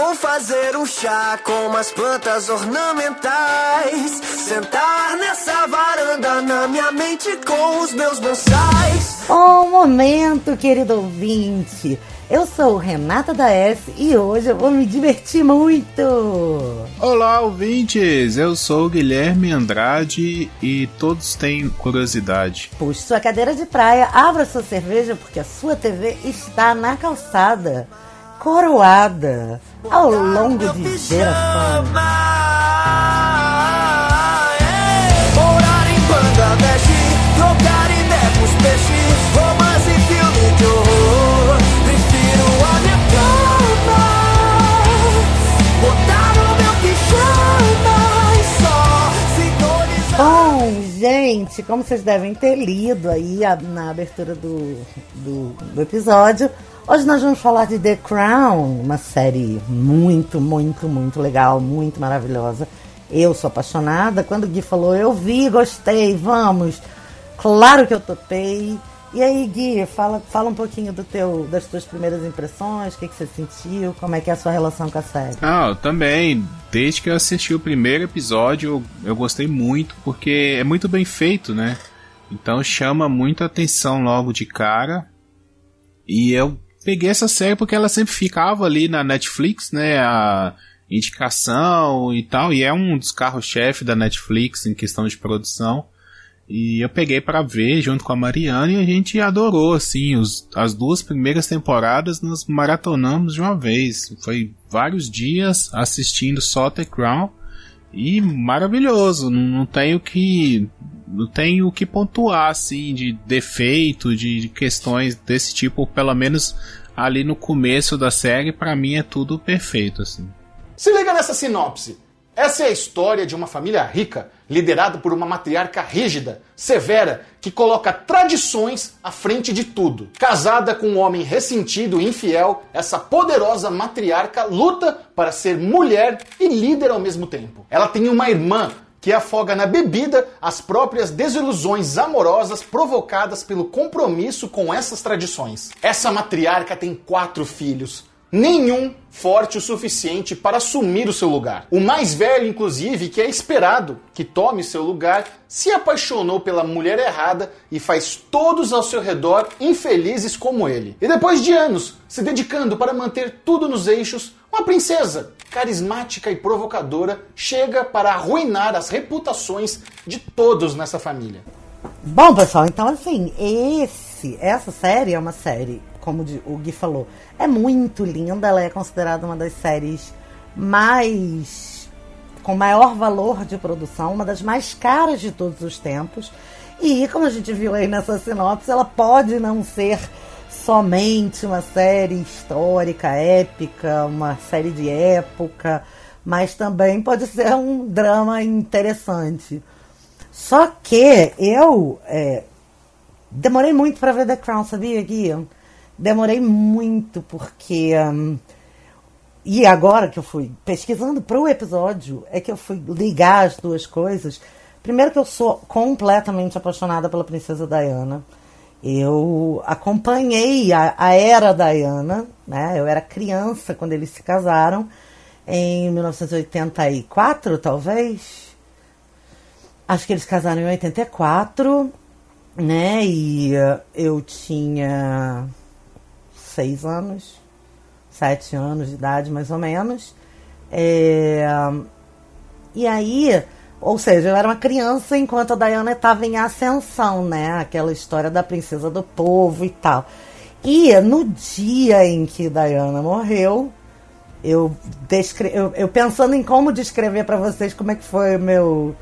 Vou fazer um chá com umas plantas ornamentais. Sentar nessa varanda na minha mente com os meus bonsais. Um momento, querido ouvinte. Eu sou Renata da S e hoje eu vou me divertir muito. Olá, ouvintes! Eu sou Guilherme Andrade e todos têm curiosidade. Puxe sua cadeira de praia, abra sua cerveja porque a sua TV está na calçada, coroada ao longo de gerações. Morar em Bangladesh, trocar ideia com os peixes, romance e filme de horror. Prefiro a minha cama, botar no meu pijama e só sintonizar. Bom, gente, como vocês devem ter lido aí na abertura do, do, do episódio, hoje nós vamos falar de The Crown, uma série muito, muito, muito legal, muito maravilhosa. Eu sou apaixonada. Quando o Gui falou, eu vi, gostei, vamos. Claro que eu topei. E aí, Gui, fala, fala um pouquinho do teu, das tuas primeiras impressões, o que, que você sentiu, como é que é a sua relação com a série. Ah, também, desde que eu assisti o primeiro episódio, eu, eu gostei muito, porque é muito bem feito, né? Então chama muita atenção logo de cara. E eu peguei essa série porque ela sempre ficava ali na Netflix, né? A indicação e tal. E é um dos carros-chefe da Netflix em questão de produção. E eu peguei pra ver junto com a Mariana e a gente adorou, assim, os, as duas primeiras temporadas nós maratonamos de uma vez. Foi vários dias assistindo só The Crown e maravilhoso. Não, não tenho que não tenho o que pontuar assim de defeito, de, de questões desse tipo, pelo menos ali no começo da série, pra mim é tudo perfeito assim. Se liga nessa sinopse. Essa é a história de uma família rica, liderada por uma matriarca rígida, severa, que coloca tradições à frente de tudo. Casada com um homem ressentido e infiel, essa poderosa matriarca luta para ser mulher e líder ao mesmo tempo. Ela tem uma irmã que afoga na bebida as próprias desilusões amorosas provocadas pelo compromisso com essas tradições. Essa matriarca tem quatro filhos, nenhum forte o suficiente para assumir o seu lugar. O mais velho, inclusive, que é esperado que tome seu lugar, se apaixonou pela mulher errada e faz todos ao seu redor infelizes como ele. E depois de anos se dedicando para manter tudo nos eixos, uma princesa carismática e provocadora chega para arruinar as reputações de todos nessa família. Bom, pessoal, então assim, esse, essa série é uma série, como o Gui falou, é muito linda, ela é considerada uma das séries mais com maior valor de produção, uma das mais caras de todos os tempos. E como a gente viu aí nessa sinopse, ela pode não ser somente uma série histórica, épica, uma série de época, mas também pode ser um drama interessante. Só que eu é, demorei muito para ver The Crown, sabia, Gui? Demorei muito porque. hum, e agora que eu fui pesquisando para o episódio, é que eu fui ligar as duas coisas. Primeiro que eu sou completamente apaixonada pela princesa Diana. Eu acompanhei a, a era Diana, né? Eu era criança quando eles se casaram, em 1984, talvez. Acho que eles casaram em 84, né? E eh, eu tinha seis anos, sete anos de idade, mais ou menos. É, E aí, ou seja, eu era uma criança enquanto a Diana estava em ascensão, né? Aquela história da princesa do povo e tal. E no dia em que Diana morreu, eu, descre... eu, eu pensando em como descrever para vocês como é que foi o meu,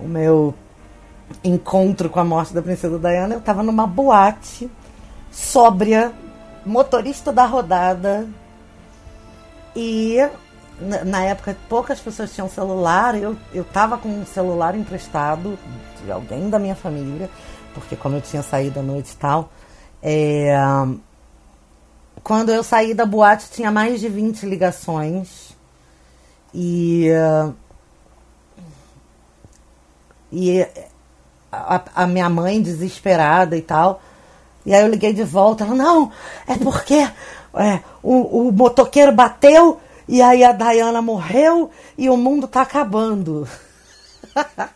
o meu encontro com a morte da princesa Diana, eu estava numa boate, sóbria, motorista da rodada, e na- época poucas pessoas tinham celular, eu, eu tava com um celular emprestado de alguém da minha família, porque como eu tinha saído à noite e tal, é, quando eu saí da boate tinha mais de 20 ligações e e a, a minha mãe desesperada e tal. E aí eu liguei de volta, ela, não, é porque é, o, o motoqueiro bateu E aí a Diana morreu e o mundo tá acabando.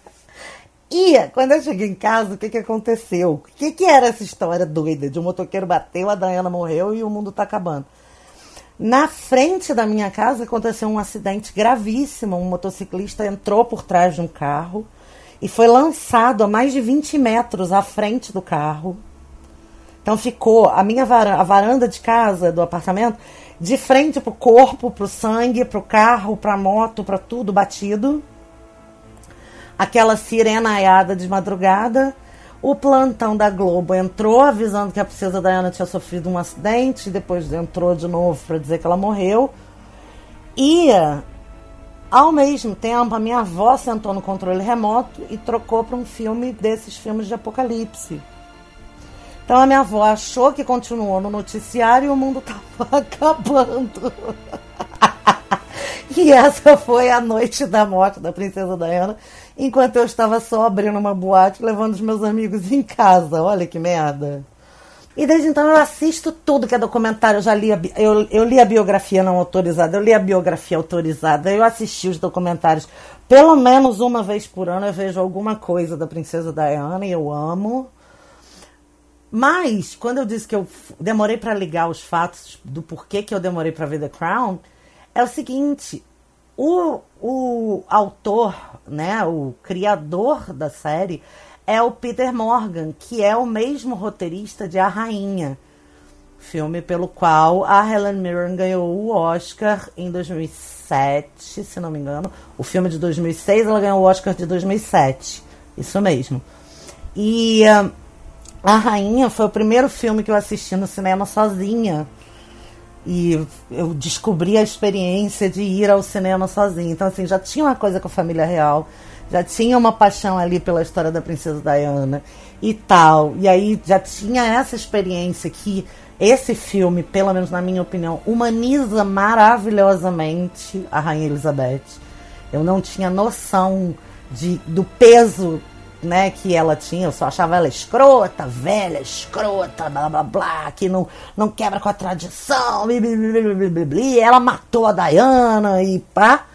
e quando eu cheguei em casa, o que, que aconteceu? O que, que era essa história doida de um motoqueiro bateu, a Diana morreu e o mundo tá acabando? Na frente da minha casa aconteceu um acidente gravíssimo. Um motociclista entrou por trás de um carro e foi lançado a mais de 20 metros à frente do carro. Então ficou a minha varanda, a varanda de casa, do apartamento, de frente pro corpo, pro sangue, pro carro, pra moto, pra tudo batido. Aquela sirenaiada de madrugada. O plantão da Globo entrou avisando que a princesa Diana tinha sofrido um acidente, depois entrou de novo para dizer que ela morreu. E, ao mesmo tempo, a minha avó sentou no controle remoto e trocou para um filme desses filmes de apocalipse. Então a minha avó achou que continuou no noticiário e o mundo estava acabando. e essa foi a noite da morte da princesa Diana, enquanto eu estava só abrindo uma boate levando os meus amigos em casa. Olha que merda. E desde então eu assisto tudo que é documentário. Eu já li a, eu, eu li a biografia não autorizada, eu li a biografia autorizada, eu assisti os documentários. Pelo menos uma vez por ano eu vejo alguma coisa da princesa Diana e eu amo. Mas, quando eu disse que eu demorei para ligar os fatos do porquê que eu demorei para ver The Crown, é o seguinte: o, o autor, né, o criador da série, é o Peter Morgan, que é o mesmo roteirista de A Rainha, filme pelo qual a Helen Mirren ganhou o Oscar em 2007, se não me engano. O filme de 2006, ela ganhou o Oscar de 2007. Isso mesmo. E. Uh, a Rainha foi o primeiro filme que eu assisti no cinema sozinha. E eu descobri a experiência de ir ao cinema sozinha. Então, assim, já tinha uma coisa com a família real, já tinha uma paixão ali pela história da princesa Diana e tal. E aí já tinha essa experiência que esse filme, pelo menos na minha opinião, humaniza maravilhosamente a Rainha Elizabeth. Eu não tinha noção de, do peso né, que ela tinha, eu só achava ela escrota, velha, escrota, blá blá blá, que não, não quebra com a tradição, bli, bli, bli, ela matou a Diana e pá.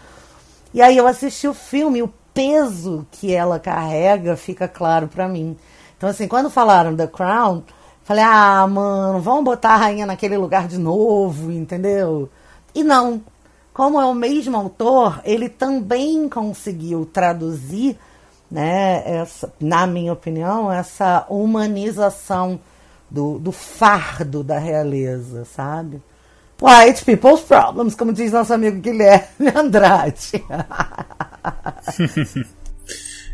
E aí eu assisti o filme, o peso que ela carrega fica claro para mim. Então, assim, quando falaram The Crown, falei, ah, mano, vamos botar a rainha naquele lugar de novo, entendeu? E não. Como é o mesmo autor, ele também conseguiu traduzir né, essa, na minha opinião, essa humanização do, do fardo da realeza, sabe? White people's problems, como diz nosso amigo Guilherme Andrade.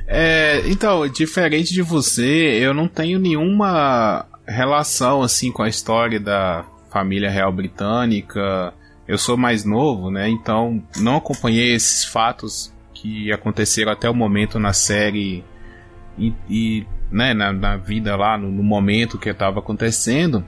é, então, diferente de você, eu não tenho nenhuma relação assim com a história da família real britânica. Eu sou mais novo, né? Então não acompanhei esses fatos que aconteceram até o momento na série e, e né, na, na, vida lá, no, no momento que estava acontecendo.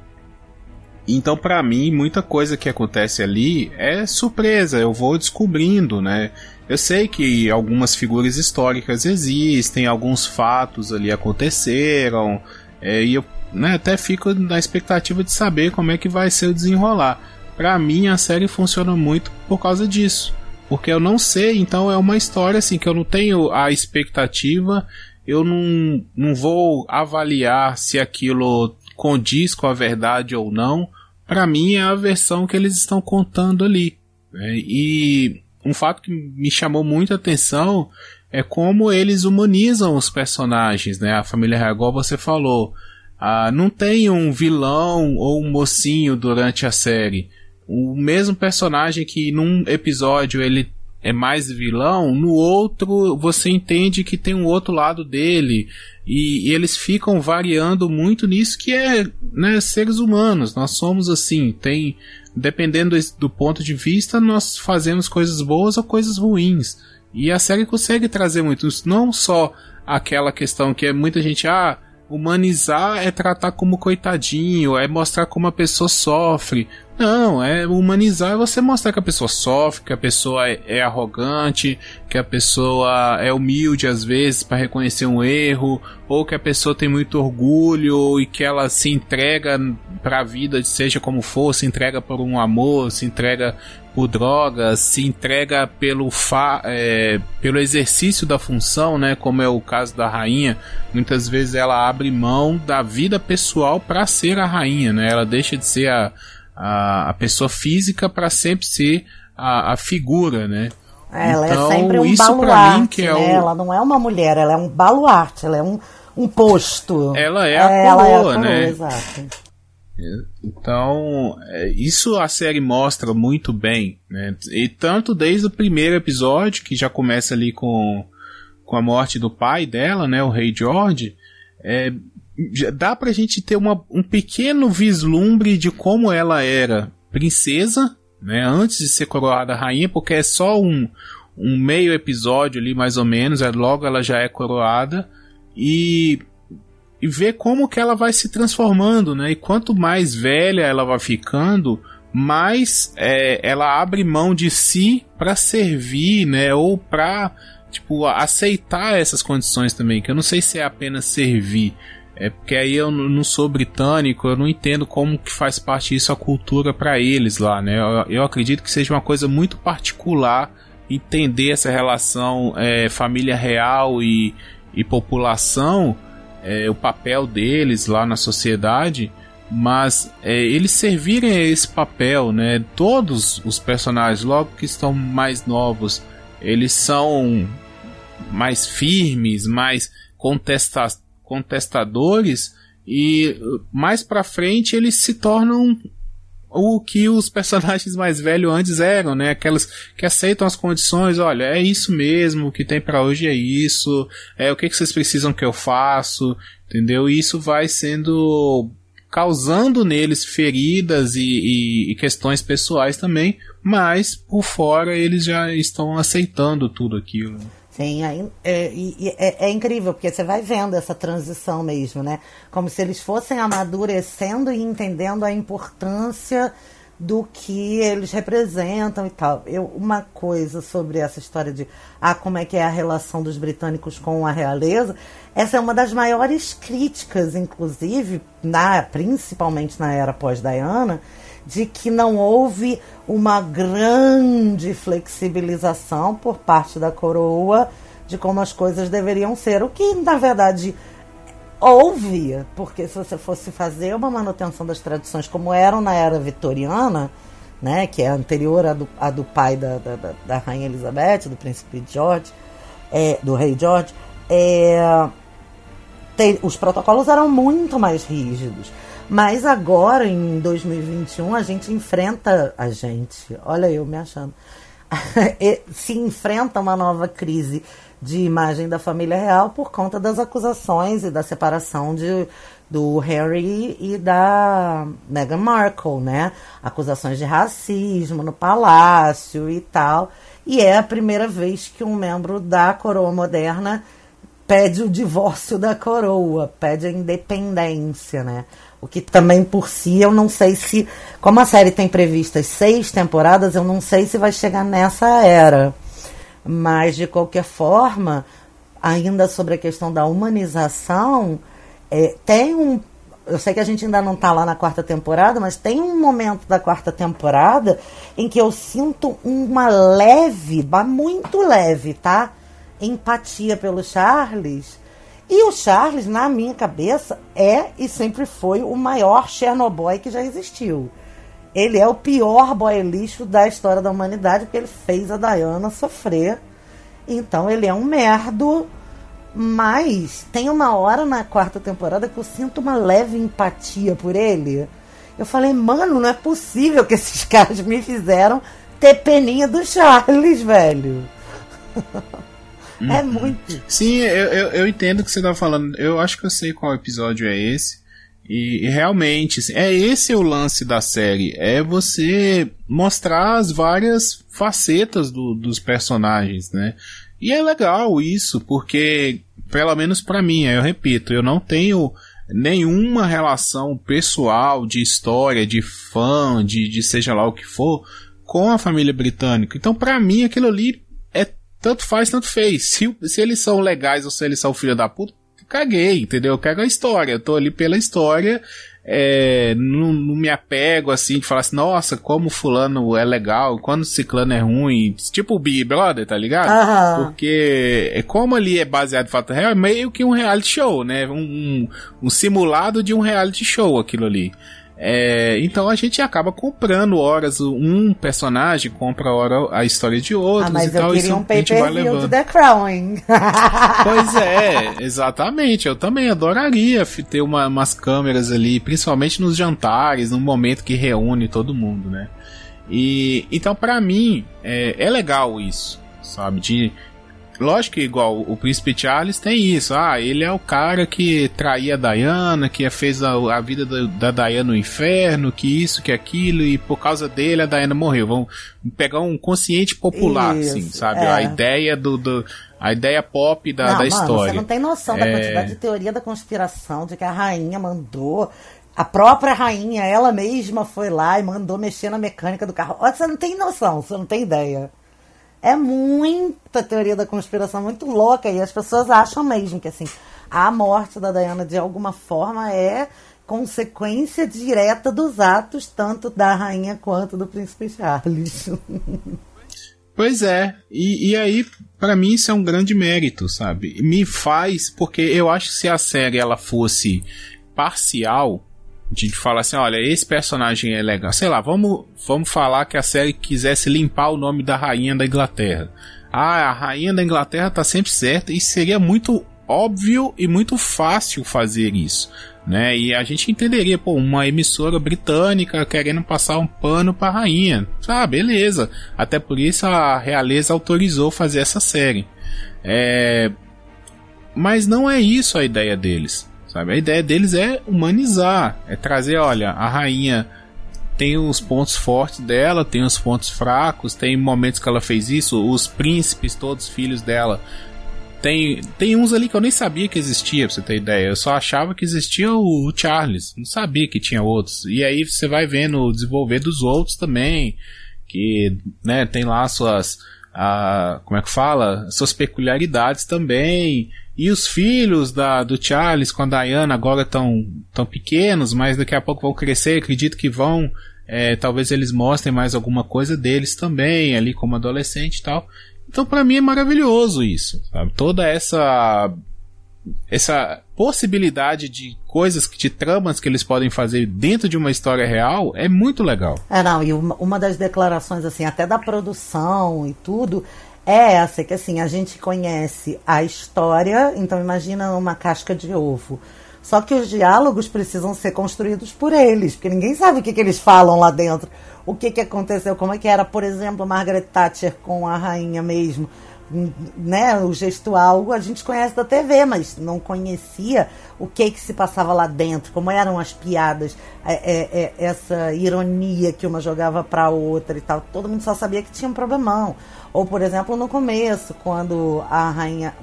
Então, para mim, muita coisa que acontece ali é surpresa, eu vou descobrindo, né? Eu sei que algumas figuras históricas existem, alguns fatos ali aconteceram, é, e eu né, até fico na expectativa de saber como é que vai ser o desenrolar. Para mim, a série funciona muito por causa disso porque eu não sei, então é uma história assim que eu não tenho a expectativa, eu não, não vou avaliar se aquilo condiz com a verdade ou não. Para mim é a versão que eles estão contando ali. Né? E um fato que me chamou muita atenção é como eles humanizam os personagens, né? A família real, igual você falou, ah, não tem um vilão ou um mocinho durante a série o mesmo personagem que num episódio ele é mais vilão, no outro você entende que tem um outro lado dele. E, e, eles ficam variando muito nisso que é né, seres humanos. Nós somos assim, tem. Dependendo do ponto de vista, nós fazemos coisas boas ou coisas ruins. E a série consegue trazer muito isso. Não só aquela questão que é muita gente, ah, humanizar é tratar como coitadinho, é mostrar como a pessoa sofre. Não, é humanizar é você mostrar que a pessoa sofre, que a pessoa é, é arrogante, que a pessoa é humilde às vezes para reconhecer um erro, ou que a pessoa tem muito orgulho e que ela se entrega para a vida, seja como for, se entrega por um amor, se entrega por drogas, se entrega pelo, fa é, pelo exercício da função, né? Como é o caso da rainha. Muitas vezes ela abre mão da vida pessoal para ser a rainha, né? Ela deixa de ser a, a, a pessoa física para sempre ser a, a figura, né? Ela é então, é sempre um isso baluarte, mim que é né? o... Ela não é uma mulher, ela é um baluarte, ela é um, um posto. Ela é a é, coroa, é a coroa né? Exato. Então, é, isso a série mostra muito bem, né? E tanto desde o primeiro episódio, que já começa ali com, com a morte do pai dela, né? O rei George, é, dá pra gente ter uma, um pequeno vislumbre de como ela era princesa, né? Antes de ser coroada rainha, porque é só um, um meio episódio ali, mais ou menos, é, logo ela já é coroada. E e ver como que ela vai se transformando, né? E quanto mais velha ela vai ficando, mais é, ela abre mão de si para servir, né? Ou para tipo aceitar essas condições também. Que eu não sei se é apenas servir. É porque aí eu não sou britânico, eu não entendo como que faz parte disso a cultura para eles lá, né? Eu, eu, acredito que seja uma coisa muito particular entender essa relação é, família real e, e população é, o papel deles lá na sociedade, mas é, eles servirem a esse papel, né? Todos os personagens, logo que estão mais novos, eles são mais firmes, mais contesta contestadores e mais para frente eles se tornam o que os personagens mais velhos antes eram, né? Aquelas que aceitam as condições, olha, é isso mesmo, o que tem para hoje é isso, é o que, que vocês precisam que eu faço, entendeu? E isso vai sendo causando neles feridas e, e, e, questões pessoais também, mas por fora eles já estão aceitando tudo aquilo. Sim, é, é, é, é, incrível, porque você vai vendo essa transição mesmo, né? Como se eles fossem amadurecendo e entendendo a importância do que eles representam e tal. Eu, uma coisa sobre essa história de ah, como é que é a relação dos britânicos com a realeza, essa é uma das maiores críticas, inclusive, na, principalmente na era pós-Diana, de que não houve uma grande flexibilização por parte da coroa de como as coisas deveriam ser, o que na verdade houve, porque se você fosse fazer uma manutenção das tradições como eram na era vitoriana, né, que é anterior à do, à do pai da, da, da rainha Elizabeth, do príncipe George, é, do rei George, é, tem, os protocolos eram muito mais rígidos. Mas agora, em 2021, a gente enfrenta a gente, olha eu me achando, se enfrenta uma nova crise de imagem da família real por conta das acusações e da separação de, do Harry e da Meghan Markle, né? Acusações de racismo no palácio e tal. E é a primeira vez que um membro da coroa moderna pede o divórcio da coroa, pede a independência, né? O que também por si eu não sei se. Como a série tem previstas seis temporadas, eu não sei se vai chegar nessa era. Mas, de qualquer forma, ainda sobre a questão da humanização, é, tem um. Eu sei que a gente ainda não está lá na quarta temporada, mas tem um momento da quarta temporada em que eu sinto uma leve, muito leve, tá? Empatia pelo Charles e o Charles, na minha cabeça, é e sempre foi o maior Chernobyl que já existiu. Ele é o pior boy lixo da história da humanidade, porque ele fez a Diana sofrer. Então ele é um merdo. Mas tem uma hora na quarta temporada que eu sinto uma leve empatia por ele. Eu falei, mano, não é possível que esses caras me fizeram ter peninha do Charles, velho. É muito. Sim, eu, eu, eu entendo o que você tá falando. Eu acho que eu sei qual episódio é esse. E, e, realmente, assim, é esse o lance da série. É você mostrar as várias facetas do, dos personagens, né? E é legal isso, porque, pelo menos para mim, eu repito, eu não tenho nenhuma relação pessoal de história, de fã, de, de seja lá o que for, com a família britânica. Então, para mim, aquilo ali tanto faz, tanto fez. Se, se eles são legais ou se eles são filho da puta, caguei, entendeu? Eu quero a história. Eu tô ali pela história é, não, não, me apego assim de falar assim, nossa, como fulano é legal, quando ciclano é ruim, tipo o Big Brother, tá ligado? Aham. Porque é, como ali é baseado em fato real, é meio que um reality show, né? Um, um, um simulado de um reality show aquilo ali. É, então a gente acaba comprando horas um personagem, compra hora a história de outros ah, mas e eu tal. queria Isso um pay per view de The Crown, hein? Pois é, exatamente. Eu também adoraria ter uma- umas câmeras ali, principalmente nos jantares, num momento que reúne todo mundo, né? E então pra mim é, é legal isso, sabe? De lógico que igual o príncipe Charles tem isso. Ah, ele é o cara que traía a Diana, que fez a, a vida da, da Diana no inferno, que isso, que aquilo, e por causa dele a Diana morreu. Vamos pegar um consciente popular, Isso, assim, sabe? é. A ideia do, do- a ideia pop da, não, da mano, história. você não tem noção da É. quantidade de teoria da conspiração, de que a rainha mandou. A própria rainha, ela mesma foi lá e mandou mexer na mecânica do carro. Você não tem noção, você não tem ideia. É muita teoria da conspiração, muito louca. E as pessoas acham mesmo que assim, a morte da Diana de alguma forma é consequência direta dos atos, tanto da rainha quanto do príncipe Charles. Pois é, e, e aí, pra mim, isso é um grande mérito, sabe? Me faz, porque eu acho que se a série ela fosse parcial, de falar assim, olha, esse personagem é legal, sei lá, vamos, vamos falar que a série quisesse limpar o nome da rainha da Inglaterra. Ah, a rainha da Inglaterra tá sempre certa, e seria muito óbvio e muito fácil fazer isso. Né? E a gente entenderia, pô, uma emissora britânica querendo passar um pano pra rainha. Ah, beleza. Até por isso a realeza autorizou fazer essa série. É... Mas não é isso a ideia deles. Sabe? A ideia deles é humanizar. É trazer, olha, a rainha tem os pontos fortes dela, tem os pontos fracos, tem momentos que ela fez isso, os príncipes, todos filhos dela. Tem, tem uns ali que eu nem sabia que existia, pra você ter ideia. Eu só achava que existia o, o Charles. Não sabia que tinha outros. E aí você vai vendo o desenvolver dos outros também. Que, né, tem lá suas. ah, como é que fala? Suas peculiaridades também. E os filhos da, do Charles com a Diana agora estão tão pequenos, mas daqui a pouco vão crescer. Acredito que vão. é, talvez eles mostrem mais alguma coisa deles também, ali como adolescente e tal. Então, pra mim é maravilhoso isso, sabe? Toda essa essa possibilidade de coisas, de tramas que eles podem fazer dentro de uma história real é muito legal. É, não, e uma, uma das declarações, assim, até da produção e tudo, é essa, que assim, a gente conhece a história, então imagina uma casca de ovo. Só que os diálogos precisam ser construídos por eles, porque ninguém sabe o que, que eles falam lá dentro. O que, que aconteceu, como é que era, por exemplo, Margaret Thatcher com a rainha mesmo. Né, o gestual a gente conhece da TV, mas não conhecia o que que se passava lá dentro, como eram as piadas, é, é, é, essa ironia que uma jogava para outra e tal. Todo mundo só sabia que tinha um problemão. Ou, por exemplo, no começo, quando a rainha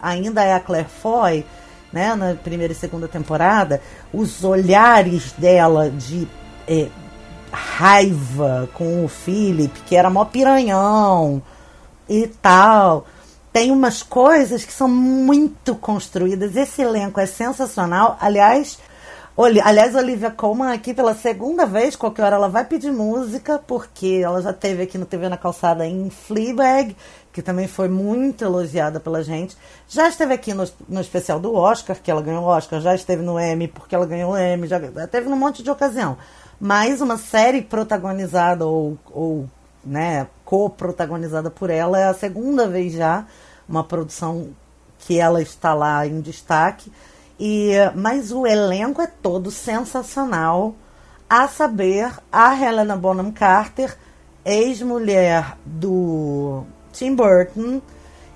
ainda é a Claire Foy, né, na primeira e segunda temporada, os olhares dela de é, raiva com o Philip, que era mó piranhão e tal. Tem umas coisas que são muito construídas. Esse elenco é sensacional. Aliás, Oli- aliás, Olivia Colman aqui pela segunda vez, qualquer hora ela vai pedir música, porque ela já teve aqui no TV na Calçada em Fleabag, que também foi muito elogiada pela gente. Já esteve aqui no, no especial do Oscar, que ela ganhou o Oscar, já esteve no Emmy, porque ela ganhou o Emmy, já já teve num monte de ocasião. Mas uma série protagonizada ou, ou né, co-protagonizada por ela. É a segunda vez já, uma produção que ela está lá em destaque. E, mas o elenco é todo sensacional, a saber, a Helena Bonham Carter, ex-mulher do Tim Burton,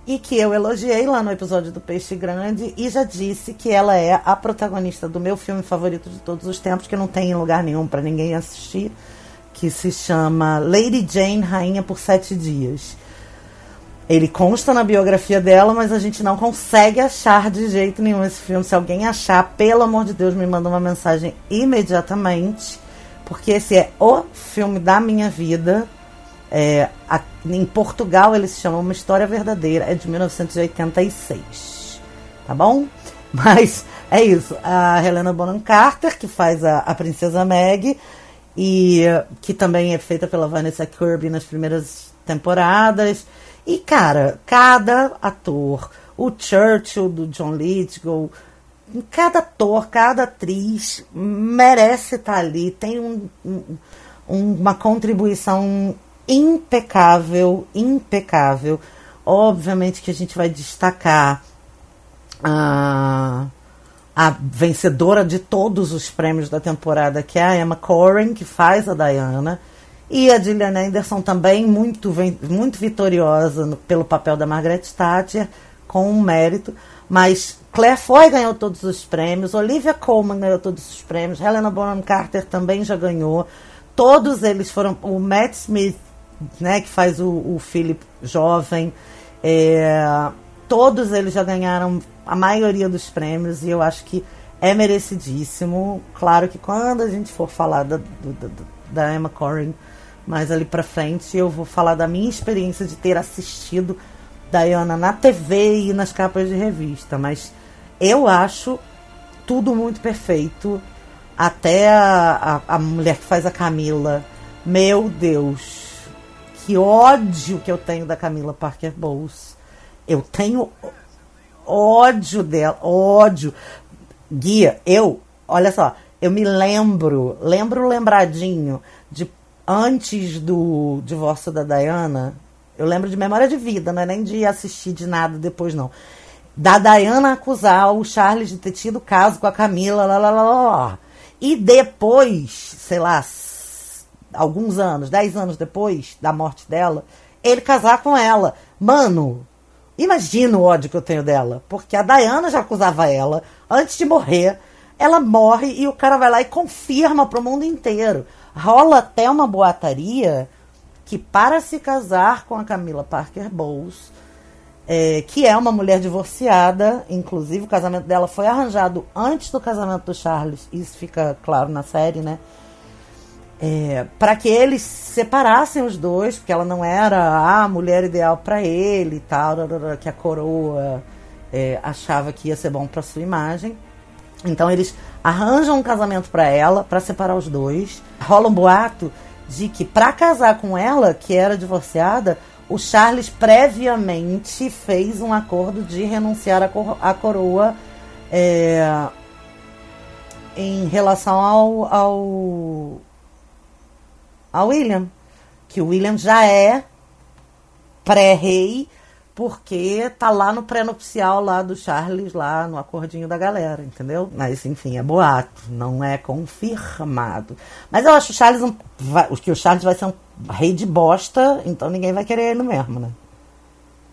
e que eu elogiei lá no episódio do Peixe Grande e já disse que ela é a protagonista do meu filme favorito de todos os tempos, que não tem em lugar nenhum para ninguém assistir, que se chama Lady Jane, Rainha por Sete Dias. Ele consta na biografia dela, mas a gente não consegue achar de jeito nenhum esse filme. Se alguém achar, pelo amor de Deus, me manda uma mensagem imediatamente, porque esse é o filme da minha vida. É, a- em Portugal ele se chama Uma História Verdadeira, é de 1986. Tá bom? Mas é isso. A Helena Bonham Carter, que faz a, a Princesa Meg, e que também é feita pela Vanessa Kirby nas primeiras temporadas. E, cara, cada ator, o Churchill do John Lithgow, cada ator, cada atriz merece estar ali, tem um, um, uma contribuição impecável, impecável. Obviamente que a gente vai destacar a, a vencedora de todos os prêmios da temporada, que é a Emma Corrin, que faz a Diana. E a Gillian Anderson também muito, muito vitoriosa no, pelo papel da Margaret Thatcher, com um mérito. Mas Claire Foy ganhou todos os prêmios, Olivia Colman ganhou todos os prêmios, Helena Bonham Carter também já ganhou. Todos eles foram. O Matt Smith, né, que faz o, o Philip jovem, é, todos eles já ganharam a maioria dos prêmios e eu acho que é merecidíssimo. Claro que quando a gente for falar da, da Emma Corrin mais ali pra frente, eu vou falar da minha experiência de ter assistido Diana na TV e nas capas de revista. Mas eu acho tudo muito perfeito. Até a, a, a mulher que faz a Camila. Meu Deus, que ódio que eu tenho da Camila Parker Bowles. Eu tenho ódio dela, ódio. Guia, eu, olha só, eu me lembro, lembro lembradinho de antes do divórcio da Diana, eu lembro de memória de vida, não é nem de assistir de nada depois, não. Da Diana acusar o Charles de ter tido caso com a Camila, lá, lá, lá, lá. E depois, sei lá, alguns anos, dez anos depois da morte dela, ele casar com ela. Mano, Imagina o ódio que eu tenho dela. Porque a Diana já acusava ela antes de morrer. Ela morre e o cara vai lá e confirma para o mundo inteiro. Rola até uma boataria que, para se casar com a Camila Parker Bowles, é, que é uma mulher divorciada, inclusive o casamento dela foi arranjado antes do casamento do Charles, isso fica claro na série, né? É, para que eles separassem os dois, porque ela não era a mulher ideal para ele e tal, que a coroa é, achava que ia ser bom para sua imagem. Então eles arranjam um casamento para ela, para separar os dois. Rola um boato de que para casar com ela, que era divorciada, o Charles previamente fez um acordo de renunciar à coroa é, em relação ao, ao a William. Que o William já é pré-rei, porque tá lá no pré-nupcial lá do Charles, lá no acordinho da galera, entendeu? Mas enfim, é boato, não é confirmado. Mas eu acho o Charles um, vai, que o Charles vai ser um rei de bosta, então ninguém vai querer ele mesmo, né?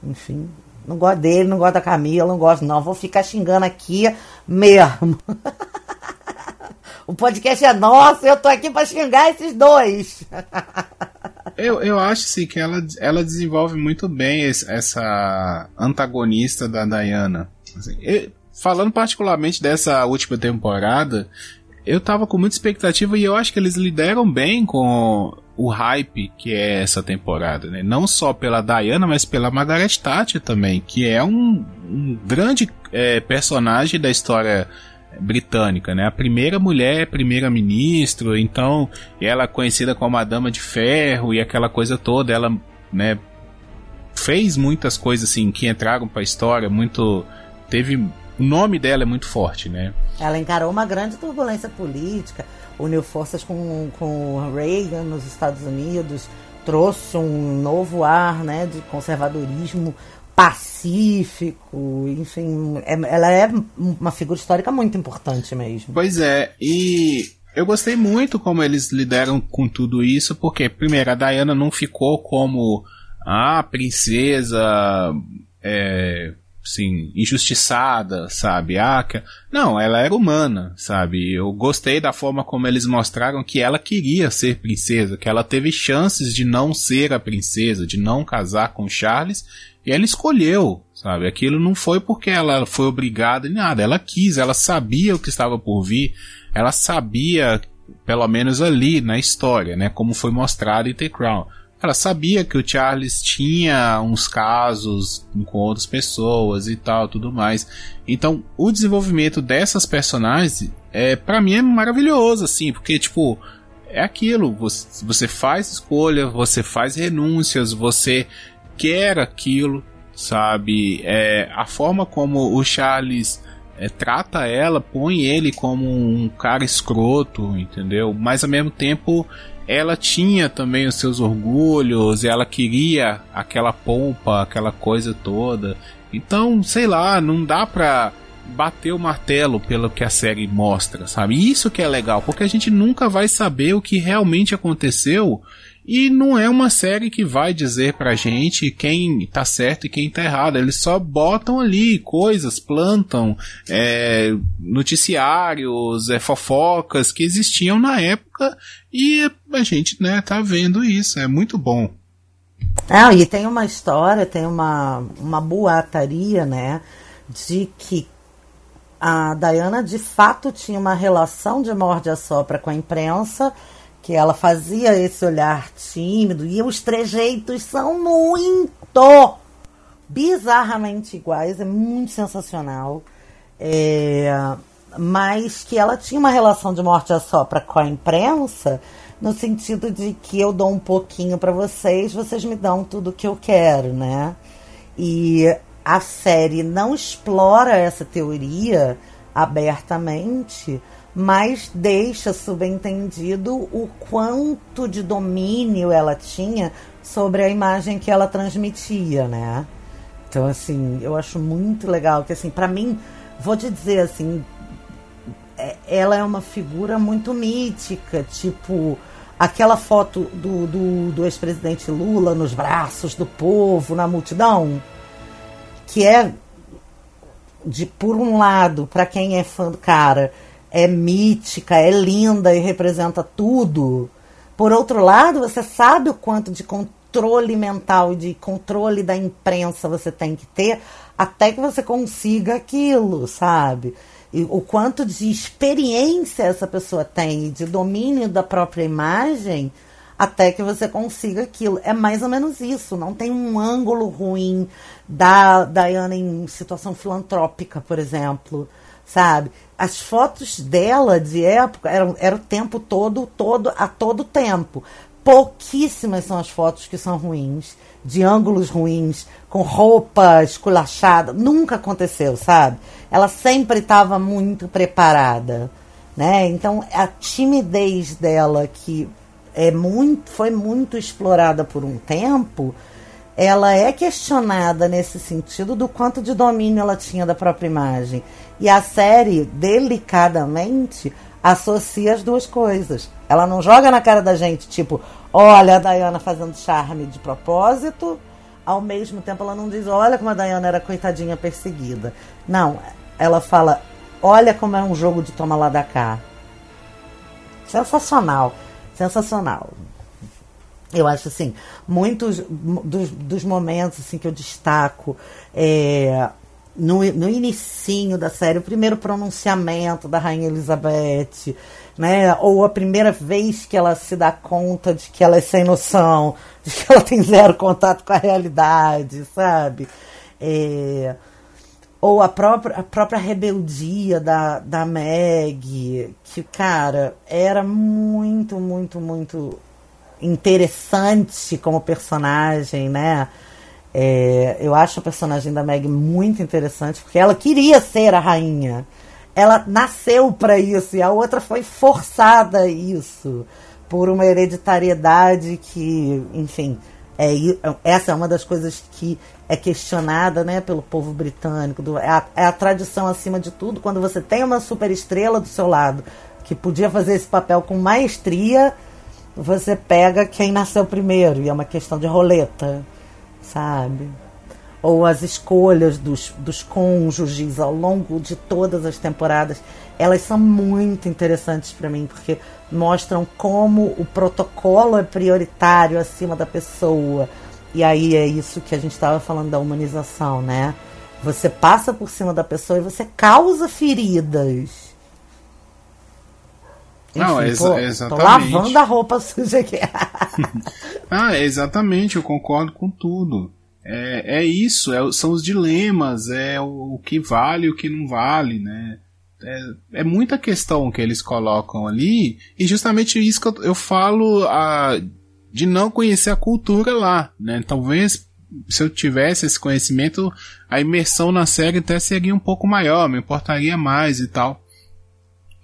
Enfim, não gosto dele, não gosto da Camila, não gosto não, vou ficar xingando aqui mesmo. O podcast é nosso, eu tô aqui para xingar esses dois. Eu, eu acho sim que ela, ela desenvolve muito bem esse, essa antagonista da Diana. Assim, eu, falando particularmente dessa última temporada, eu tava com muita expectativa e eu acho que eles lideram bem com o hype que é essa temporada, né? Não só pela Diana, mas pela Margaret Thatcher também, que é um, um grande é, personagem da história britânica, né? A primeira mulher primeira-ministro, então ela é conhecida como a Dama de Ferro e aquela coisa toda, ela, né, fez muitas coisas assim que entraram para a história, muito teve o nome dela é muito forte, né? Ela encarou uma grande turbulência política, uniu forças com, com Reagan nos Estados Unidos, trouxe um novo ar, né, de conservadorismo pacífico, enfim, é, ela é uma figura histórica muito importante mesmo. Pois é, e eu gostei muito como eles lideram com tudo isso, porque, primeiro, a Diana não ficou como a princesa, é, assim, injustiçada, sabe? Ah, não, ela era humana, sabe? Eu gostei da forma como eles mostraram que ela queria ser princesa, que ela teve chances de não ser a princesa, de não casar com Charles, e ela escolheu, sabe? Aquilo não foi porque ela foi obrigada nem nada. Ela quis, ela sabia o que estava por vir, ela sabia, pelo menos ali na história, né? Como foi mostrado em The Crown. ela sabia que o Charles tinha uns casos com outras pessoas e tal, tudo mais. Então, o desenvolvimento dessas personagens é para mim é maravilhoso assim, porque tipo, é aquilo, você, faz escolha, você faz renúncias, você quer aquilo, sabe? É, a forma como o Charles é, trata ela, põe ele como um cara escroto, entendeu? Mas ao mesmo tempo ela tinha também os seus orgulhos, ela queria aquela pompa, aquela coisa toda. Então, sei lá, não dá pra bater o martelo pelo que a série mostra, sabe? Isso que é legal, porque a gente nunca vai saber o que realmente aconteceu e não é uma série que vai dizer pra gente quem tá certo e quem tá errado. Eles só botam ali coisas, plantam é, noticiários, é, fofocas que existiam na época e a gente né, tá vendo isso. É muito bom. Ah, e tem uma história, tem uma, uma boataria, né? De que a Diana de fato tinha uma relação de morde a sopra com a imprensa que ela fazia esse olhar tímido e os trejeitos são muito bizarramente iguais, é muito sensacional. É, mas que ela tinha uma relação de morte a sopra com a imprensa, no sentido de que eu dou um pouquinho para vocês, vocês me dão tudo que eu quero, né? E a série não explora essa teoria abertamente, mas deixa subentendido o quanto de domínio ela tinha sobre a imagem que ela transmitia, né? Então, assim, eu acho muito legal que, assim, para mim, vou te dizer, assim, é, ela é uma figura muito mítica, tipo aquela foto do, do, do ex-presidente Lula nos braços do povo, na multidão, que é de por um lado, para quem é fã do cara, é mítica, é linda e representa tudo. Por outro lado, você sabe o quanto de controle mental de controle da imprensa você tem que ter até que você consiga aquilo, sabe? E o quanto de experiência essa pessoa tem, de domínio da própria imagem, até que você consiga aquilo. É mais ou menos isso. Não tem um ângulo ruim da Diana em situação filantrópica, por exemplo sabe? As fotos dela de época eram era o tempo todo, todo, a todo tempo. Pouquíssimas são as fotos que são ruins, de ângulos ruins, com roupa esculachada. Nunca aconteceu, sabe? Ela sempre estava muito preparada, né? Então a timidez dela que é muito, foi muito explorada por um tempo, ela é questionada nesse sentido do quanto de domínio ela tinha da própria imagem. E a série, delicadamente, associa as duas coisas. Ela não joga na cara da gente, tipo, olha a Diana fazendo charme de propósito, ao mesmo tempo ela não diz, olha como a Diana era coitadinha perseguida. Não, ela fala, olha como é um jogo de toma lá da cá. Sensacional, sensacional. Eu acho assim, muitos dos, dos momentos assim que eu destaco é, no, no inicinho da série, o primeiro pronunciamento da Rainha Elizabeth, né? Ou a primeira vez que ela se dá conta de que ela é sem noção, de que ela tem zero contato com a realidade, sabe? É, ou a própria, a própria rebeldia da, da Meg, que, cara, era muito, muito, muito interessante como personagem, né? É, eu acho a personagem da Meg muito interessante, porque ela queria ser a rainha. Ela nasceu para isso e a outra foi forçada a isso por uma hereditariedade que, enfim, é, essa é uma das coisas que é questionada né, pelo povo britânico. Do, é, a, é a tradição acima de tudo. Quando você tem uma superestrela do seu lado que podia fazer esse papel com maestria, você pega quem nasceu primeiro, e é uma questão de roleta sabe? Ou as escolhas dos, dos cônjuges ao longo de todas as temporadas, elas são muito interessantes para mim, porque mostram como o protocolo é prioritário acima da pessoa. E aí é isso que a gente estava falando da humanização, né? Você passa por cima da pessoa e você causa feridas. Não, exa pô, exatamente. Tô lavando a roupa suja aqui. ah, exatamente, eu concordo com tudo. É, é isso, é, são os dilemas, é o, o que vale e o que não vale, né? É, é, muita questão que eles colocam ali, e justamente isso que eu, eu falo a, de não conhecer a cultura lá, né? Talvez se eu tivesse esse conhecimento, a imersão na série até seria um pouco maior, me importaria mais e tal.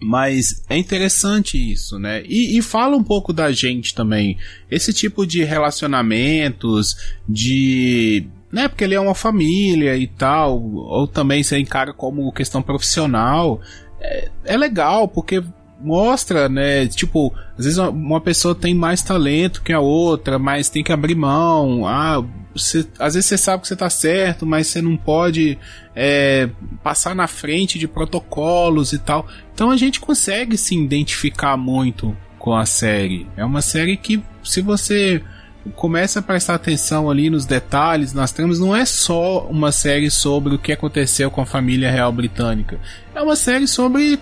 Mas é interessante isso, né? E, e, fala um pouco da gente também. Esse tipo de relacionamentos, de. Né, porque ele é uma família e tal, ou também se encara como questão profissional. É, é legal, porque mostra, né? Tipo, às vezes uma pessoa tem mais talento que a outra, mas tem que abrir mão. Ah, você, às vezes você sabe que você está certo, mas você não pode é, passar na frente de protocolos e tal. Então a gente consegue se identificar muito com a série. É uma série que, se você começa a prestar atenção ali nos detalhes, nas tramas, não é só uma série sobre o que aconteceu com a família real britânica. É uma série sobre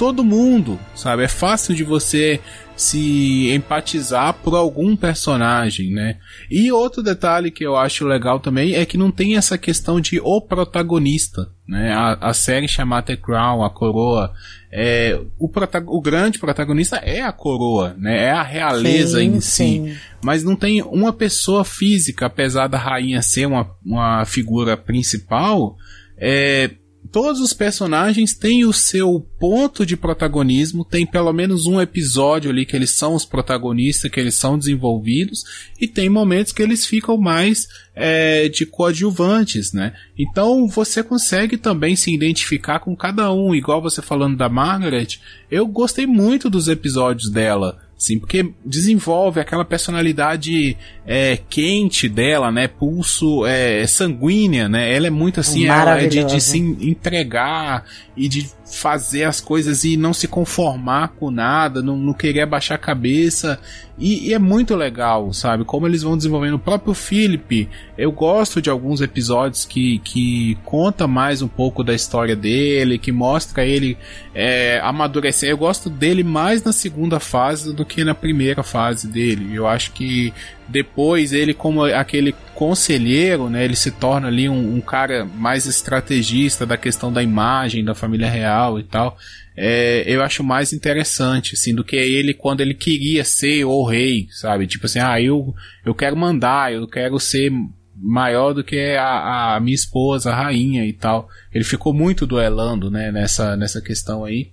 todo mundo, sabe? É fácil de você se empatizar por algum personagem, né? E outro detalhe que eu acho legal também é que não tem essa questão de o protagonista, né? A, a série chamada The Crown, a coroa, é, o, o grande protagonista é a coroa, né? É a realeza sim, em si. Mas não tem uma pessoa física, apesar da rainha ser uma, uma figura principal, é, todos os personagens têm o seu ponto de protagonismo, tem pelo menos um episódio ali que eles são os protagonistas, que eles são desenvolvidos, e tem momentos que eles ficam mais é, de coadjuvantes, né? Então você consegue também se identificar com cada um, igual você falando da Margaret, eu gostei muito dos episódios dela. Sim, porque desenvolve aquela personalidade é, quente dela, né? Pulso é, sanguínea, né? Ela é muito assim, ela é de, de se entregar e de fazer as coisas e não se conformar com nada, não, não querer baixar a cabeça. E, e, é muito legal, sabe? Como eles vão desenvolvendo. O próprio Philip, eu gosto de alguns episódios que, que conta mais um pouco da história dele, que mostra ele é, amadurecer. Eu gosto dele mais na segunda fase do que na primeira fase dele. Eu acho que depois ele como aquele conselheiro, né, ele se torna ali um, um, cara mais estrategista da questão da imagem da família real e tal. É, eu acho mais interessante, assim, do que ele quando ele queria ser o rei, sabe? Tipo assim, ah, eu, eu quero mandar, eu quero ser maior do que a, a minha esposa, a rainha e tal. Ele ficou muito duelando, né, nessa, nessa questão aí.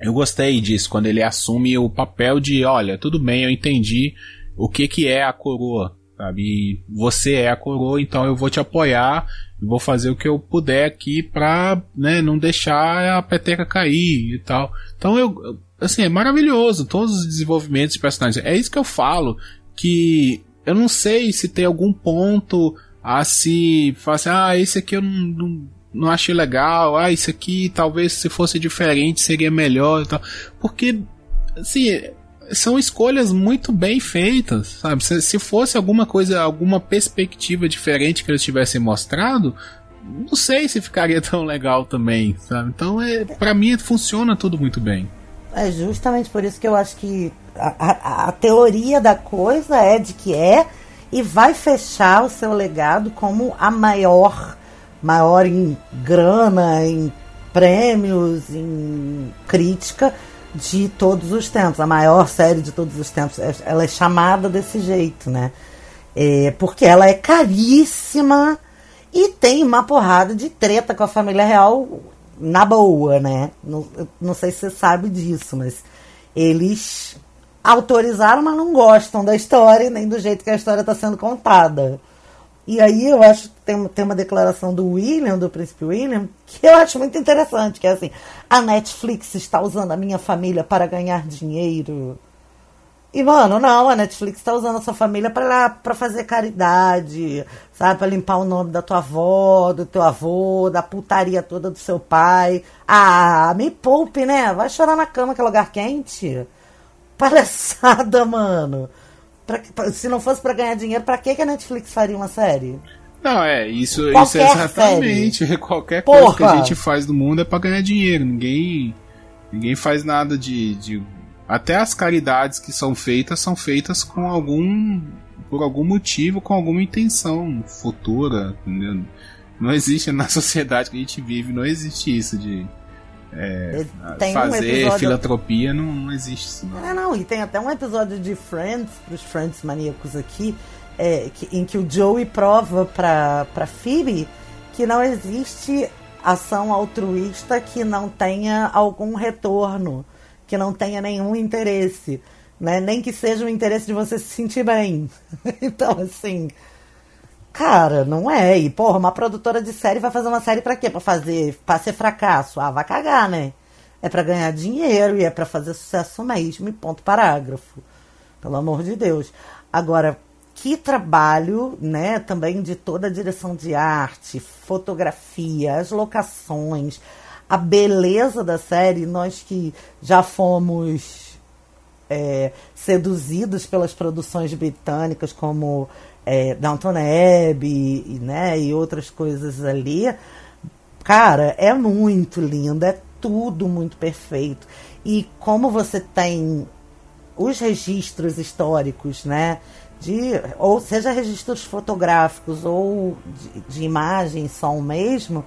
Eu gostei disso, quando ele assume o papel de, olha, tudo bem, eu entendi, o que que é a coroa, sabe? E você é a coroa, então eu vou te apoiar, vou fazer o que eu puder aqui pra, né, não deixar a peteca cair e tal. Então eu, assim, é maravilhoso todos os desenvolvimentos de personagens. É isso que eu falo, que eu não sei se tem algum ponto a se falar assim, ah, esse aqui eu não, não, não achei legal, ah, esse aqui talvez se fosse diferente seria melhor e tal. Porque, assim, são escolhas muito bem feitas, sabe? Se, se fosse alguma coisa, alguma perspectiva diferente que eles tivessem mostrado, não sei se ficaria tão legal também, sabe? Então, é, para mim, funciona tudo muito bem. É justamente por isso que eu acho que a, a, a, teoria da coisa é de que é e vai fechar o seu legado como a maior, maior em grana, em prêmios, em crítica de todos os tempos, a maior série de todos os tempos. É, ela é chamada desse jeito, né? É, porque ela é caríssima e tem uma porrada de treta com a família real na boa, né? Não, não sei se você sabe disso, mas eles autorizaram, mas não gostam da história nem do jeito que a história está sendo contada. E aí eu acho que tem, tem uma declaração do William, do príncipe William, que eu acho muito interessante, que é assim, a Netflix está usando a minha família para ganhar dinheiro. E, mano, não, a Netflix está usando a sua família para fazer caridade, sabe? Para limpar o nome da tua avó, do teu avô, da putaria toda do seu pai. Ah, me poupe, né? Vai chorar na cama, que é lugar quente. Palhaçada, mano. Pra, se não fosse para ganhar dinheiro, para que, que a Netflix faria uma série? Não, é, isso, isso é exatamente. Série. Qualquer Porra. coisa que a gente faz no mundo é para ganhar dinheiro. Ninguém ninguém faz nada de, de até as caridades que são feitas são feitas com algum por algum motivo, com alguma intenção futura. Entendeu? Não existe na sociedade que a gente vive, não existe isso de é, fazer um filantropia, não, não existe isso. Não. É, não, e tem até um episódio de Friends, para os Friends maníacos aqui, é, que, em que o Joey prova para pra Phoebe que não existe ação altruísta que não tenha algum retorno, que não tenha nenhum interesse, né? Nem que seja o interesse de você se sentir bem. então, assim, cara, não é. E, porra, uma produtora de série vai fazer uma série para quê? Para fazer, para ser fracasso? Ah, vai cagar, né? É para ganhar dinheiro e é para fazer sucesso mesmo, e ponto parágrafo. Pelo amor de Deus. Agora, que trabalho, né, também de toda a direção de arte, fotografia, as locações, a beleza da série, nós que já fomos é, seduzidos pelas produções britânicas como é, Downton Abbey, né, e outras coisas ali, cara, é muito lindo, é tudo muito perfeito. E como você tem os registros históricos, né, de ou seja registros fotográficos ou de, de imagem, som mesmo,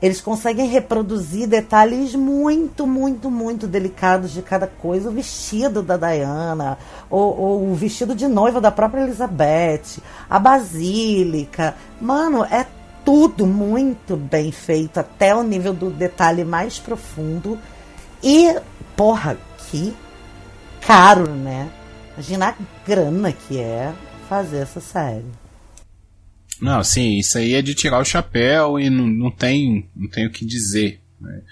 eles conseguem reproduzir detalhes muito, muito, muito delicados de cada coisa. O vestido da Diana, ou, ou, o vestido de noiva da própria Elizabeth, a basílica. Mano, é tudo muito bem feito, até o nível do detalhe mais profundo. E, porra, que caro, né? Imagina a grana que é fazer essa série. Não, sim, isso aí é de tirar o chapéu e não, não tem não tem o que dizer. Né?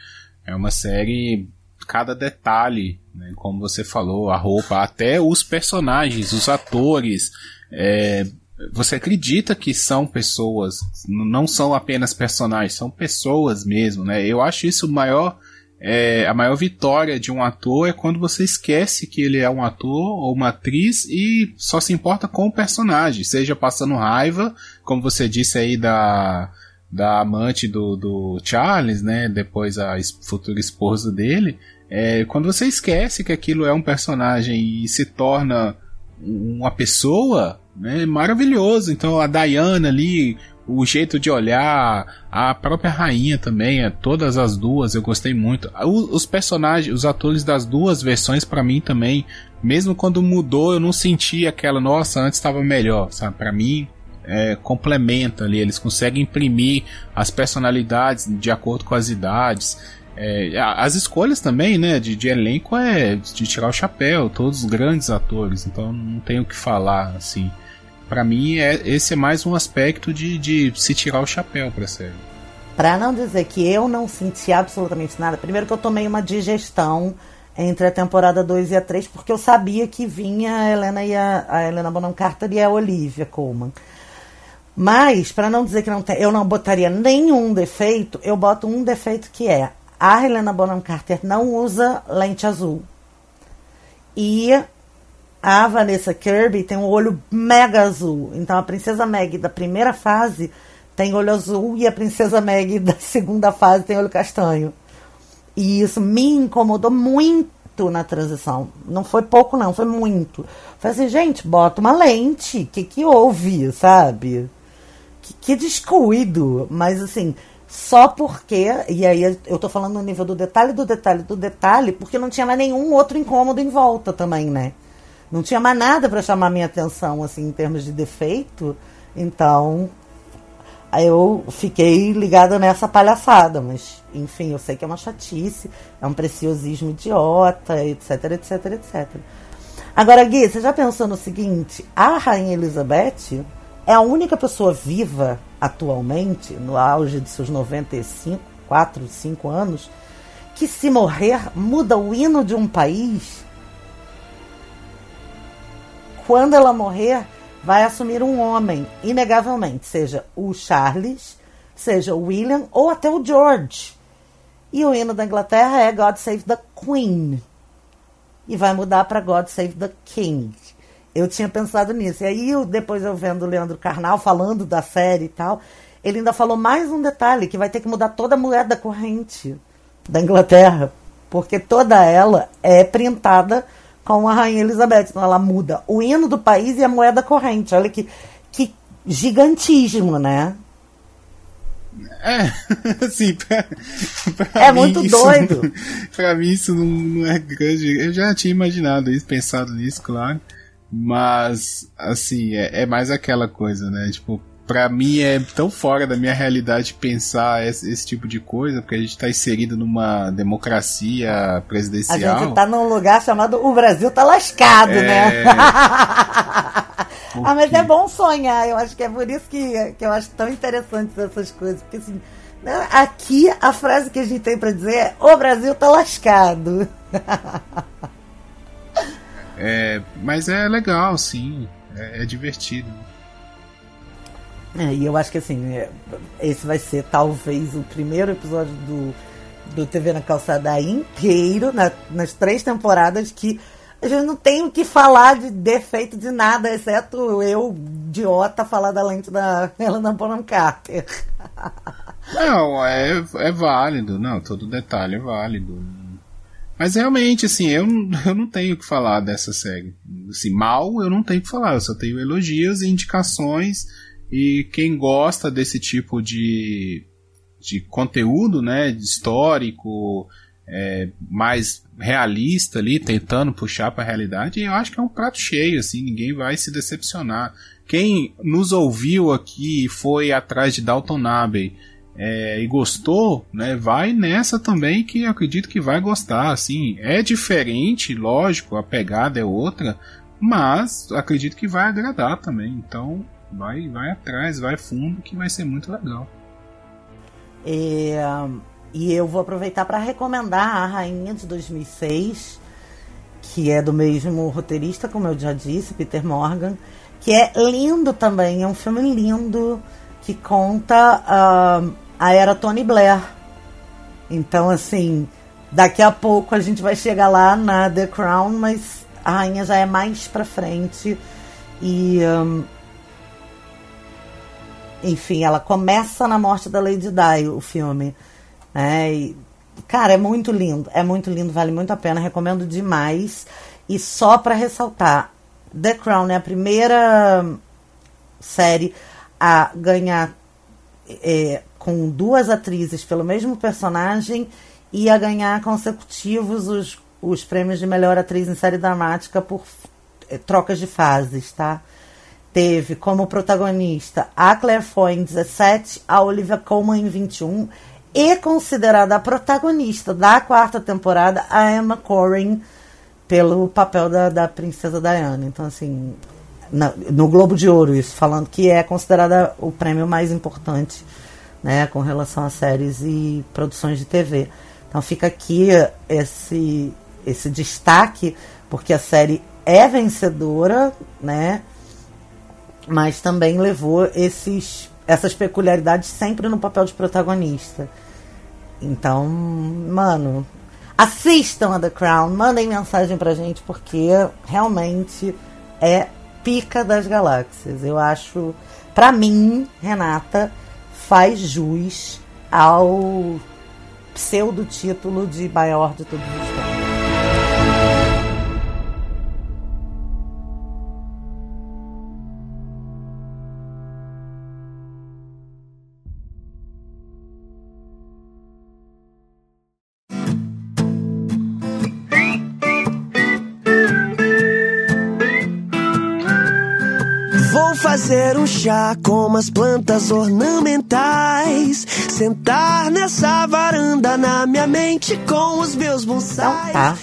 É uma série, cada detalhe, né? como você falou, a roupa, até os personagens, os atores. É, você acredita que são pessoas, não são apenas personagens, são pessoas mesmo, né? Eu acho isso o maior é, a maior vitória de um ator é quando você esquece que ele é um ator ou uma atriz e só se importa com o personagem, seja passando raiva, como você disse aí da, da amante do, do Charles, né? Depois a futura esposa dele. É, quando você esquece que aquilo é um personagem e se torna uma pessoa, né, maravilhoso. Então a Diana ali, o jeito de olhar, a própria rainha também, é, todas as duas eu gostei muito. Os personagens, os atores das duas versões para mim também, mesmo quando mudou, eu não senti aquela, nossa, antes estava melhor, sabe? Para mim é, complementa ali, eles conseguem imprimir as personalidades de acordo com as idades. É, as escolhas também, né, de, de, elenco é de tirar o chapéu, todos grandes atores, então não tenho o que falar assim para mim, é, esse é mais um aspecto de, de se tirar o chapéu pra série. Pra não dizer que eu não senti absolutamente nada, primeiro que eu tomei uma digestão entre a temporada 2 e a 3, porque eu sabia que vinha a Helena e a, a Helena Bonham Carter e a Olivia Colman. Mas, para não dizer que não tem, eu não botaria nenhum defeito, eu boto um defeito que é a Helena Bonham Carter não usa lente azul. E a Vanessa Kirby tem um olho mega azul. Então a Princesa Meg da primeira fase tem olho azul e a Princesa Meg da segunda fase tem olho castanho. E isso me incomodou muito na transição. Não foi pouco, não, foi muito. Falei assim, gente, bota uma lente. O que, que houve, sabe? Que, que descuido. Mas assim, só porque. E aí eu tô falando no nível do detalhe, do detalhe, do detalhe, porque não tinha mais nenhum outro incômodo em volta também, né? Não tinha mais nada para chamar minha atenção, assim, em termos de defeito. Então, eu fiquei ligada nessa palhaçada. Mas, enfim, eu sei que é uma chatice, é um preciosismo idiota, etc, etc, etc. Agora, Gui, você já pensou no seguinte? A Rainha Elizabeth é a única pessoa viva atualmente, no auge de seus 95, 4, 5 anos, que se morrer muda o hino de um país quando ela morrer, vai assumir um homem, inegavelmente, seja o Charles, seja o William ou até o George. E o hino da Inglaterra é God Save the Queen. E vai mudar para God Save the King. Eu tinha pensado nisso. E aí, depois eu vendo o Leandro Carnal falando da série e tal, ele ainda falou mais um detalhe, que vai ter que mudar toda a mulher da corrente da Inglaterra Porque toda ela é printada com a Rainha Elizabeth. Então ela muda o hino do país e a moeda corrente. Olha que, que gigantismo, né? É, assim, pra, pra é muito doido. Não, pra mim isso não, não, é grande. Eu já tinha imaginado isso, pensado nisso, claro. Mas, assim, é, é mais aquela coisa, né? Tipo, pra mim é tão fora da minha realidade pensar esse, esse, tipo de coisa, porque a gente tá inserido numa democracia presidencial. A gente tá num lugar chamado O Brasil tá lascado, é... né? ah, mas é bom sonhar. Eu acho que é por isso que, que eu acho tão interessante essas coisas. Porque assim, né, aqui a frase que a gente tem para dizer é: O Brasil tá lascado. é, mas é legal, sim. É, é divertido. É, e eu acho que assim, é, esse vai ser talvez o primeiro episódio do, do TV na Calçada inteiro, na, nas três temporadas, que a gente não tem o que falar de defeito de nada, exceto eu, idiota, falar da lente da Helena Bonham Carter. Não, é, é válido, não, todo detalhe é válido. Mas realmente, assim, eu, eu não tenho o que falar dessa série. Assim, mal eu não tenho o que falar, eu só tenho elogios e indicações. E quem gosta desse tipo de, de conteúdo, né, histórico, é, mais realista ali, tentando puxar para a realidade, eu acho que é um prato cheio, assim, ninguém vai se decepcionar. Quem nos ouviu aqui e foi atrás de Dalton Abbey é, e gostou, né, vai nessa também que acredito que vai gostar, assim, é diferente, lógico, a pegada é outra, mas acredito que vai agradar também, então vai, vai atrás, vai fundo que vai ser muito legal. É, e eu vou aproveitar para recomendar a Rainha de 2006, que é do mesmo roteirista, como eu já disse, Peter Morgan, que é lindo também, é um filme lindo que conta uh, a era Tony Blair. Então, assim, daqui a pouco a gente vai chegar lá na The Crown, mas a rainha já é mais pra frente. E. Um, enfim, ela começa na morte da Lady Di, o filme. É, e, cara, é muito lindo, é muito lindo, vale muito a pena, recomendo demais. E só para ressaltar, The Crown é a primeira série a ganhar é, com duas atrizes pelo mesmo personagem e a ganhar consecutivos os, os prêmios de melhor atriz em série dramática por é, trocas de fases, tá? Teve como protagonista a Claire Foy em 17, a Olivia Colman em 21 e considerada a protagonista da quarta temporada, a Emma Corrin, pelo papel da, da princesa Diana. Então, assim, na, no Globo de Ouro, isso, falando que é considerada o prêmio mais importante né, com relação a séries e produções de TV. Então fica aqui esse, esse destaque, porque a série é vencedora, né? Mas também levou esses, essas peculiaridades sempre no papel de protagonista. Então, mano, assistam a The Crown, mandem mensagem pra gente, porque realmente é pica das galáxias. Eu acho, pra mim, Renata, faz jus ao pseudo título de maior de todos os fazer um chá com as plantas ornamentais. Sentar nessa varanda na minha mente com os meus bonsais. Então tá.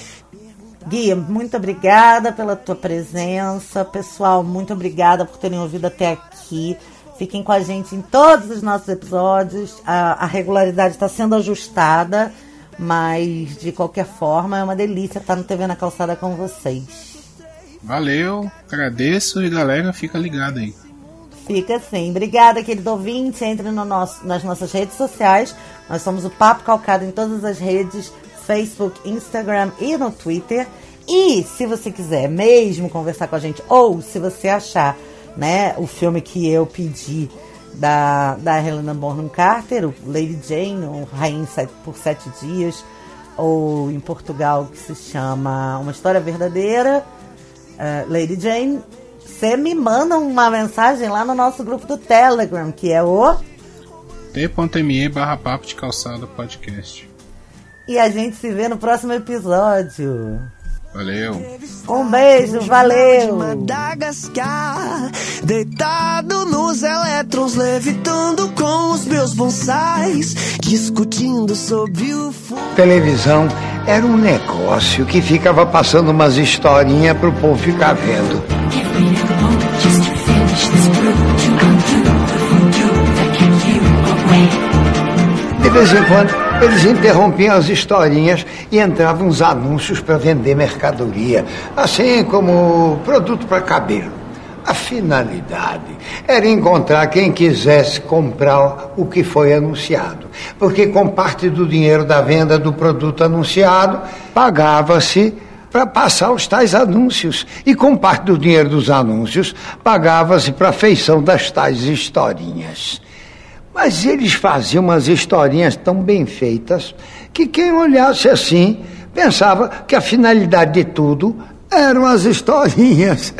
Guia, muito obrigada pela tua presença. Pessoal, muito obrigada por terem ouvido até aqui. Fiquem com a gente em todos os nossos episódios. A, a regularidade está sendo ajustada, mas de qualquer forma é uma delícia estar no TV na Calçada com vocês. Valeu, agradeço e galera, fica ligado aí. Fica assim. Obrigada, querido ouvinte. Entre no nosso, nas nossas redes sociais. Nós somos o Papo Calcado em todas as redes: Facebook, Instagram e no Twitter. E se você quiser mesmo conversar com a gente, ou se você achar né, o filme que eu pedi da, da Helena Bonham Carter, o Lady Jane, o Rainha por Sete Dias, ou em Portugal que se chama Uma História Verdadeira, uh, Lady Jane, você me manda uma mensagem lá no nosso grupo do Telegram, que é o t.me barra papo de calçada podcast. E a gente se vê no próximo episódio. Valeu. Um beijo, valeu. Madagascar, deitado nos elétrons, levitando com os meus bonsais, discutindo sobre o Televisão era um negócio que ficava passando umas historinhas pro povo ficar vendo. Vez em quando eles interrompiam as historinhas e entravam uns anúncios para vender mercadoria, assim como produto para cabelo. A finalidade era encontrar quem quisesse comprar o que foi anunciado, porque com parte do dinheiro da venda do produto anunciado pagava-se para passar os tais anúncios e com parte do dinheiro dos anúncios pagava-se para a feição das tais historinhas. Mas eles faziam umas historinhas tão bem feitas que quem olhasse assim pensava que a finalidade de tudo eram as historinhas.